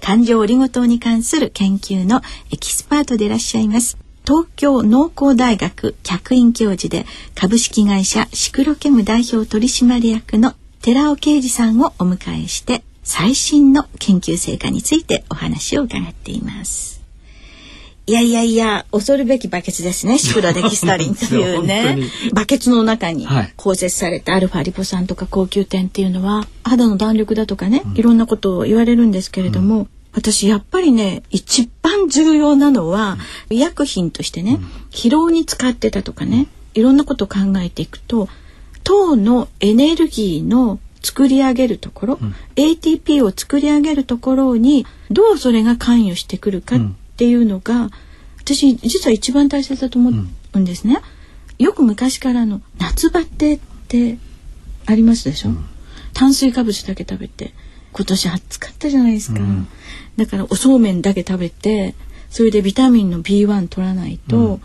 環状オリゴ糖に関する研究のエキスパートでいらっしゃいます。東京農工大学客員教授で株式会社シクロケム代表取締役の寺尾啓二さんをお迎えして最新の研究成果についてお話を伺っています。いやいやいや恐るべきバケツですね。シクロデキストリンというね。バケツの中に包摂されたアルファリポ酸とか高級点っていうのは肌の弾力だとかね、うん、いろんなことを言われるんですけれども、うん。私やっぱりね一番重要なのは、医薬品としてね、疲労に使ってたとかね、いろんなことを考えていくと糖のエネルギーの作り上げるところ、うん、ATP を作り上げるところにどうそれが関与してくるかっていうのが、うん、私実は一番大切だと思うんですね。うん、よく昔からの夏バテってありますでしょ、炭水化物だけ食べて今年暑かったじゃないですか、だからおそうめんだけ食べてそれでビタミンの B1 取らないと、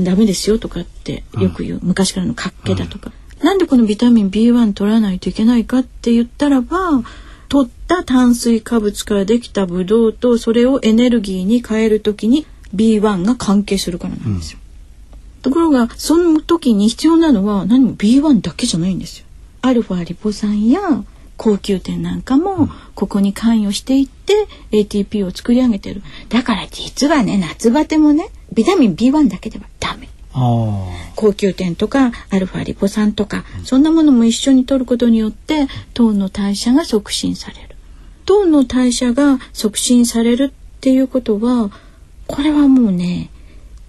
ダメですよとかってよく言う、昔からの活気だとか、なんでこのビタミン B1 取らないといけないかって言ったらば取った炭水化物からできたブドウとそれをエネルギーに変える時に B1 が関係するからなんですよ。うん、ところがその時に必要なのは何も B1 だけじゃないんですよ。アルファリポ酸や高級店なんかもここに関与していって ATP を作り上げてるだから実はね夏バテもねビタミン B1 だけでは高級店とかアルファリポ酸とか、そんなものも一緒に摂ることによって糖の代謝が促進される。糖の代謝が促進されるっていうことはこれはもうね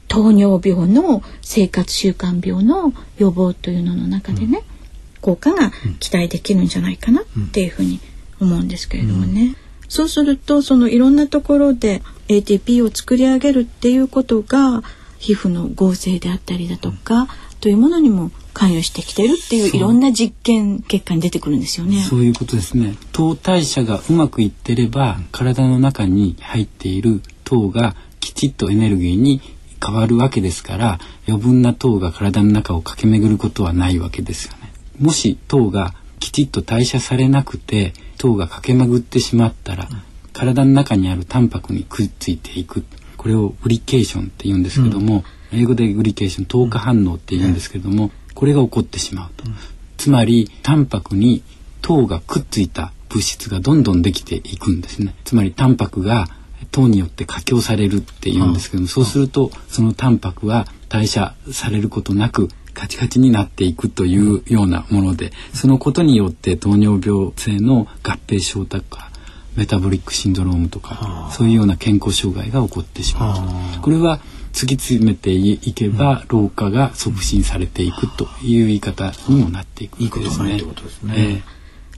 糖尿病の生活習慣病の予防というのの中でね、うん。効果が期待できるんじゃないかなっていうふうに思うんですけれどもね。そうするとそのいろんなところで ATP を作り上げるっていうことが皮膚の合成であったりだとか、というものにも関与してきてるっていういろんな実験結果に出てくるんですよね。そういうことですね。糖代謝がうまくいってれば、体の中に入っている糖がきちっとエネルギーに変わるわけですから、余分な糖が体の中を駆け巡ることはないわけですよね。もし糖がきちっと代謝されなくて糖が駆け巡ってしまったら、体の中にあるタンパクにくっついていくこれをグリケーションって言うんですけども、うん、英語でグリケーション糖化反応って言うんですけども、これが起こってしまうと、うん、つまりタンパクに糖がくっついた物質がどんどんできていくんですね。つまりタンパクが糖によって過強されるって言うんですけども、そうするとそのタンパクは代謝されることなくカチカチになっていくというようなものでそのことによって糖尿病性の合併症とかメタボリックシンドロームとかそういうような健康障害が起こってしまうこれは突き詰めていけば老化が促進されていくという言い方にもなっていくわけですね。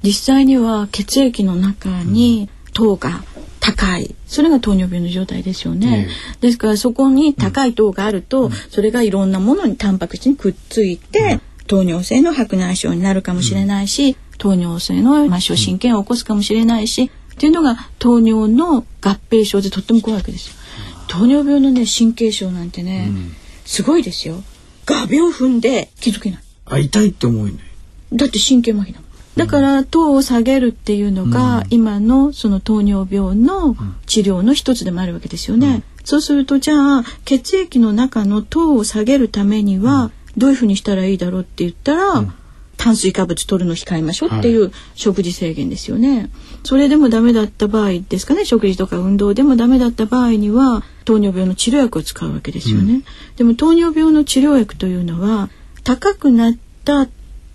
実際には血液の中に糖が高い。それが糖尿病の状態ですよね、えー、ですからそこに高い糖があると、うん、それがいろんなものにタンパク質にくっついて、うん、糖尿性の白内障になるかもしれないし、うん、糖尿性の末梢神経を起こすかもしれないし、っていうのが糖尿の合併症でとっても怖いわけですよ。糖尿病のね神経症なんてね、すごいですよ。画鋲踏んで気づけない。あ痛いって思うね。だって神経麻痺だもん。だから糖を下げるっていうのが、今のその糖尿病の治療の一つでもあるわけですよね。そうするとじゃあ血液の中の糖を下げるためにはどういうふうにしたらいいだろうって言ったら、炭水化物取るの控えましょうっていう食事制限ですよね。それでもダメだった場合ですかね。食事とか運動でもダメだった場合には糖尿病の治療薬を使うわけですよね、うん、でも糖尿病の治療薬というのは高くなった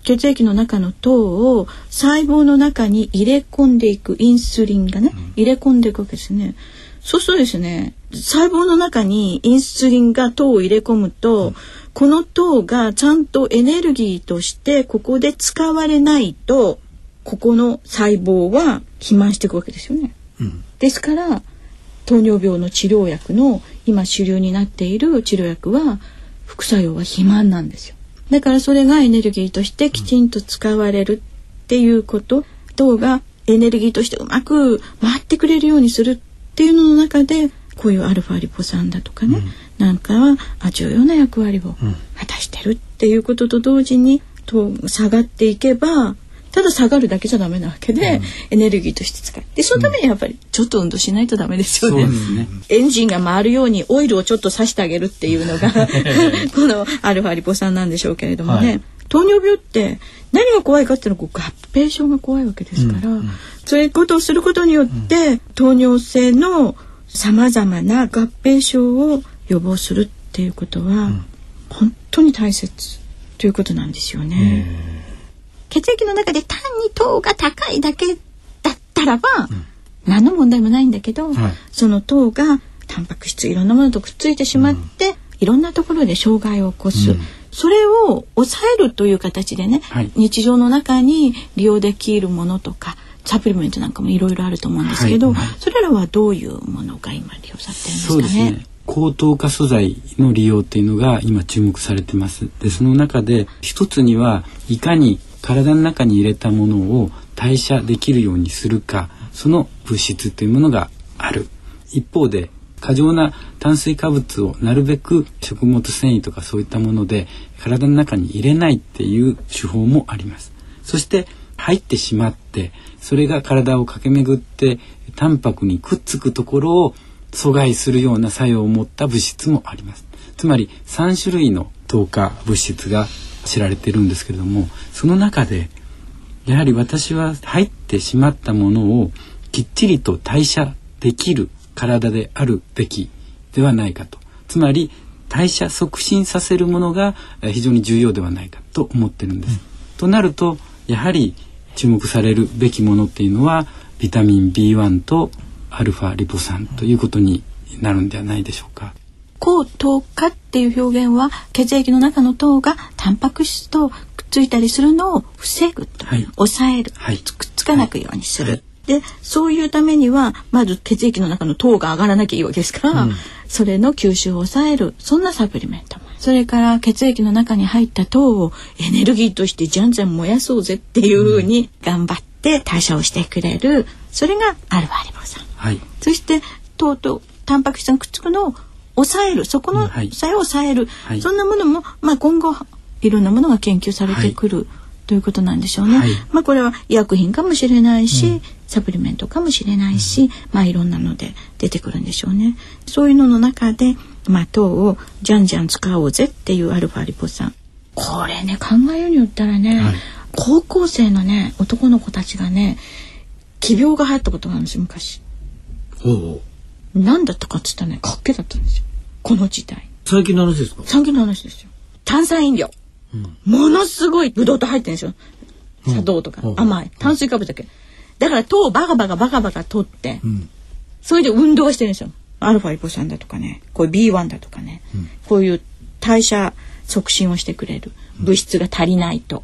血液の中の糖を細胞の中に入れ込んでいくインスリンがね、入れ込んでいくわけですね。そうするとですね細胞の中にインスリンが糖を入れ込むと、うん、この糖がちゃんとエネルギーとしてここで使われないとここの細胞は肥満していくわけですよね。うん、ですから糖尿病の治療薬の今主流になっている治療薬は副作用は肥満なんですよ。だからそれがエネルギーとしてきちんと使われるっていうこと、糖がエネルギーとしてうまく回ってくれるようにするっていうのの中でこういうアルファリポ酸だとかね、うん、なんかは重要な役割を果たしてるっていうことと同時にと下がっていけばただ下がるだけじゃダメなわけで、うん、エネルギーとして使ってそのためにやっぱりちょっと運動しないとダメですよね。ね。エンジンが回るようにオイルをちょっとさしてあげるっていうのが このアルファリポ酸なんでしょうけれどもね、はい、糖尿病って何が怖いかっていうのは合併症が怖いわけですから、うんうん、そういうことをすることによって、糖尿性のさまざまな合併症を予防するっていうことは、本当に大切ということなんですよね。血液の中で単に糖が高いだけだったらば、うん、何の問題もないんだけど、はい、その糖がタンパク質いろんなものとくっついてしまって、うん、いろんなところで障害を起こす、うん、それを抑えるという形でね、はい、日常の中に利用できるものとかサプリメントなんかもいろいろあると思うんですけど、はい、それらはどういうものが今利用されてるんですかね。高糖化素材の利用っていうのが今注目されてます。でその中で一つにはいかに体の中に入れたものを代謝できるようにするかその物質というものがある一方で過剰な炭水化物をなるべく食物繊維とかそういったもので体の中に入れないっていう手法もありますそして入ってしまってそれが体を駆け巡ってタンパクにくっつくところを阻害するような作用を持った物質もありますつまり3種類の糖化物質が知られてるんですけれどもその中でやはり私は入ってしまったものをきっちりと代謝できる体であるべきではないかとつまり代謝促進させるものが非常に重要ではないかと思ってるんです。うん、となるとやはり注目されるべきものっていうのはビタミン B1 とアルファリポ酸ということになるんではないでしょうか。高糖化っていう表現は血液の中の糖がタンパク質とくっついたりするのを防ぐと、はい、抑える、はい、くっつかなくようにする。はい。でそういうためにはまず血液の中の糖が上がらなきゃいいわけですから、うん、それの吸収を抑える。そんなサプリメントそれから血液の中に入った糖をエネルギーとしてじゃんじゃん燃やそうぜっていうふうに頑張って代謝をしてくれる。それがアルファリボ酸、はい、そして糖とタンパク質がくっつくのを抑えるそこの作用を抑える、はい、そんなものも、まあ、今後いろんなものが研究されてくる、はい、ということなんでしょうね。はい、まあこれは医薬品かもしれないし、うん、サプリメントかもしれないし、うん、まあいろんなので出てくるんでしょうね。そういうのの中で、まあ糖をじゃんじゃん使おうぜっていうアルファリポ酸。これね考えようによったらね、高校生のね男の子たちがね奇病が流行ったことがあるんです昔。何だったかっつったらねかっけだったんですよ。この時代。最近の話ですか？最近の話ですよ。炭酸飲料、うん、ものすごいブドウと入ってるんですよ。砂糖とか、うん、甘い。炭水化物だけ、だから糖をバカバカバカバカ取って、それで運動してるんですよアルファリポ酸だとかねこういう B1 だとかね、こういう代謝促進をしてくれる物質が足りないと、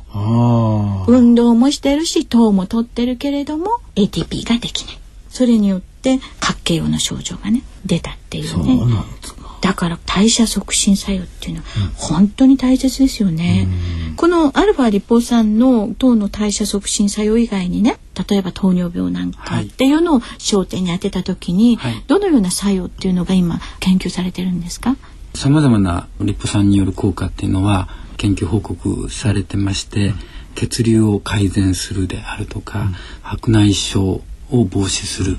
運動もしてるし糖も取ってるけれども ATP ができないそれによって活気用の症状がね出たっていうね。だから代謝促進作用っていうのは本当に大切ですよね。うん、このアルファリポ酸の糖の代謝促進作用以外にね例えば糖尿病なんかっていうのを焦点に当てた時に、はい、どのような作用っていうのが今研究されてるんですか？さまざまなリポ酸による効果っていうのは研究報告されてまして、うん、血流を改善するであるとか、うん、白内障を防止する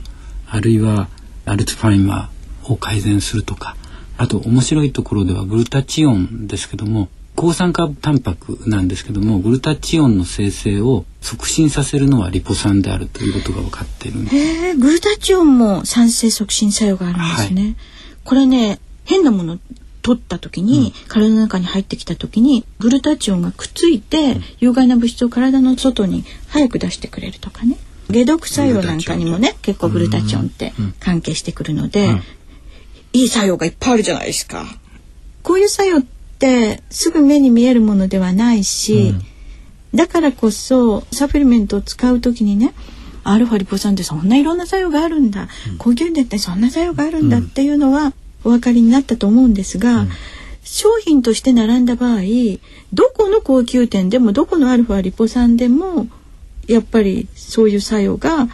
あるいはアルツハイマーを改善するとかあと面白いところではグルタチオンですけども抗酸化タンパクなんですけどもグルタチオンの生成を促進させるのはリポ酸であるということが分かっているへえグルタチオンも酸性促進作用があるんですね、はい、これね変なもの取った時に、体の中に入ってきた時にグルタチオンがくっついて、有害な物質を体の外に早く出してくれるとかね解毒作用なんかにもね結構グルタチオンって関係してくるので、いい作用がいっぱいあるじゃないですか。こういう作用ってすぐ目に見えるものではないし、だからこそサプリメントを使う時にねアルファリポ酸ってそんないろんな作用があるんだ、高級電ってそんな作用があるんだっていうのはお分かりになったと思うんですが、商品として並んだ場合どこの高級店でもどこのアルファリポ酸でもやっぱりそういう作用が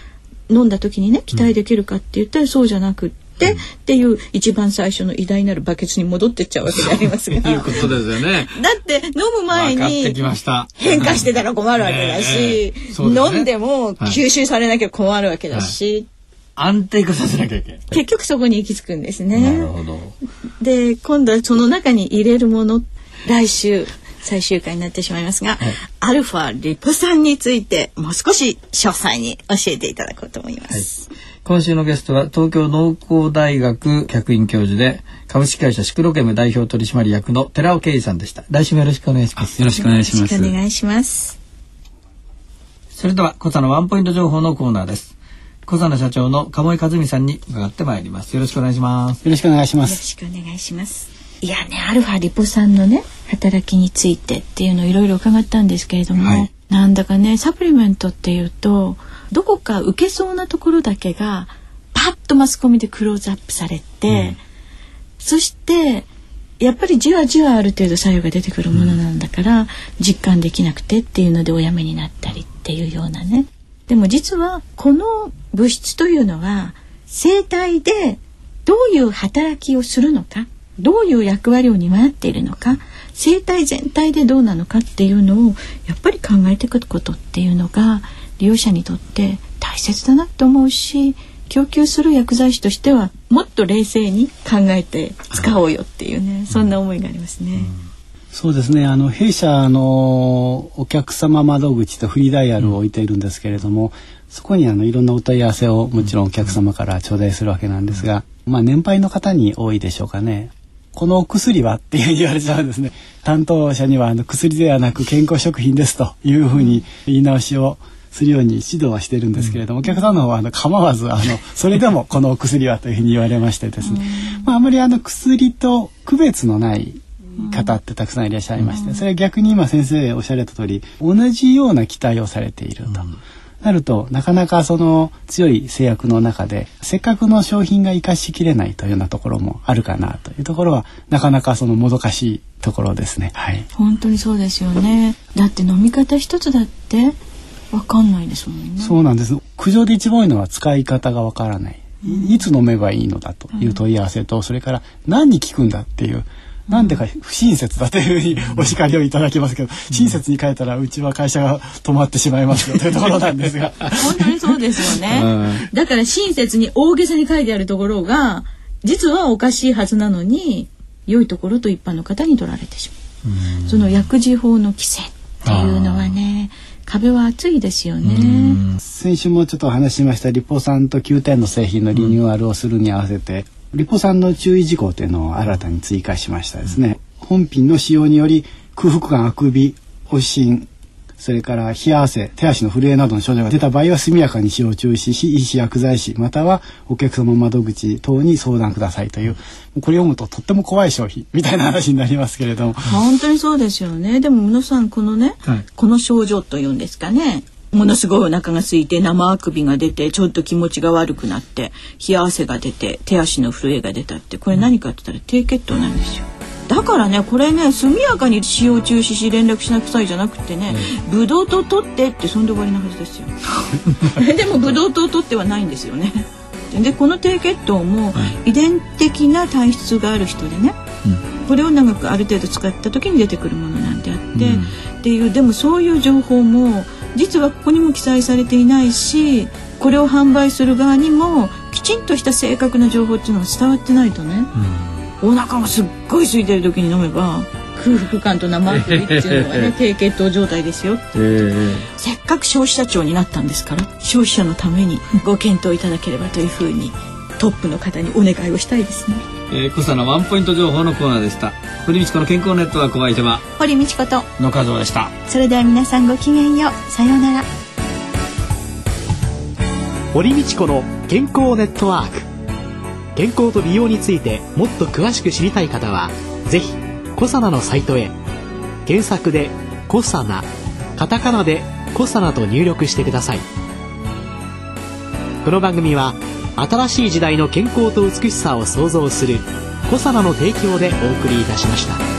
飲んだ時にね期待できるかって言ったらそうじゃなくって。っていう一番最初の偉大なるバケツに戻ってっちゃうわけでありますが。いうことですよね。だって飲む前に変化してたら困るわけだし、ええね飲んでも吸収されなきゃ困るわけだし、安定化させなきゃいけない。結局そこに行き着くんですなるね。ほど。で今度はその中に入れるもの来週最終回になってしまいますが、アルファリポ酸についてもう少し詳細に教えていただこうと思います。今週のゲストは東京農工大学客員教授で株式会社シクロケム代表取締役の寺尾圭さんでした。来週もよろしくお願いします。よろしくお願いしますよろしくお願いします。それでは小佐のワンポイント情報のコーナーです。小佐の社長の鴨井和美さんに伺ってまいります。よろしくお願いします。よろしくお願いしまよろす。しくお願いします。いやね、アルファリポ酸のね、働きについてっていうのをいろいろ伺ったんですけれども、はいなんだかね、サプリメントっていうと、どこか受けそうなところだけが、パッとマスコミでクローズアップされて、そして、やっぱりじわじわある程度作用が出てくるものなんだから、実感できなくてっていうのでおやめになったりっていうようなね。でも実はこの物質というのは生体でどういう働きをするのかどういう役割を担っているのか生体全体でどうなのかっていうのをやっぱり考えていくことっていうのが利用者にとって大切だなと思うし供給する薬剤師としてはもっと冷静に考えて使おうよっていうねそんな思いがありますね。そうですね。あの弊社のお客様窓口とフリーダイヤルを置いているんですけれども、そこにあのいろんなお問い合わせをもちろんお客様から頂戴するわけなんですが、まあ年配の方に多いでしょうかね。このお薬はっていう言われちゃうんですね。担当者にはあの薬ではなく健康食品ですというふうに言い直しをするように指導はしてるんですけれども、お客さんの方はあの構わずあのそれでもこのお薬はというふうに言われましてですね、まああまりあの薬と区別のない方ってたくさんいらっしゃいまして、それは逆に今先生おっしゃられた通り同じような期待をされていると。なるとなかなかその強い制約の中でせっかくの商品が生かしきれないというようなところもあるかなというところはなかなかそのもどかしいところですね。はい。本当にそうですよね。だって飲み方一つだってわかんないですもんね。そうなんです。苦情で一番多いのは使い方がわからない。いいつ飲めばいいのだという問い合わせと、それから何に効くんだっていう。なんでか不親切だというふうにお叱りをいただきますけど、親切に書いたらうちは会社が止まってしまいますよというところなんですが。本当にそうですよね。だから親切に大げさに書いてあるところが実はおかしいはずなのに良いところと一般の方に取られてしまう。その薬事法の規制っていうのはね壁は厚いですよね。先週もちょっとお話ししましたリポ酸と9点の製品のリニューアルをするに合わせて、リポ酸の注意事項というのを新たに追加しましたですね。本品の使用により空腹感あくび発疹それから冷や汗手足の震えなどの症状が出た場合は速やかに使用を中止し医師薬剤師またはお客様窓口等に相談くださいというこれ読むととっても怖い商品 みたいな話になりますけれども本当にそうですよね。でも皆さんこのね、はいこの症状というんですかね。ものすごいお腹が空いて生あくびが出てちょっと気持ちが悪くなって冷や汗が出て手足の震えが出たってこれ何かって言ったら低血糖なんですよ。だからねこれね速やかに使用中止し連絡しなさいじゃなくてね、ブドウ糖取ってってそんで終わりなはずですよ。でもブドウ糖取ってはないんですよね。でこの低血糖も遺伝的な体質がある人でね、これを長くある程度使った時に出てくるものなんであって、っていうでもそういう情報も実はここにも記載されていないしこれを販売する側にもきちんとした正確な情報っていうのが伝わってないとね、お腹がすっごい空いてる時に飲めば空腹感と生あくびっていうのがね低血糖状態ですよせっかく消費者庁になったんですから消費者のためにご検討いただければというふうにトップの方にお願いをしたいですねえー、小佐のワンポイント情報のコーナーでした。堀道子の健康ネットワークお相手は堀道子と野和夫でした。それでは皆さんごきげんよう。さようなら。堀道子の健康ネットワーク。健康と美容についてもっと詳しく知りたい方はぜひコサナのサイトへ。検索で「コサナ」カタカナで「コサナ」と入力してくださいこの番組は新しい時代の健康と美しさを創造するコサナの提供でお送りいたしました。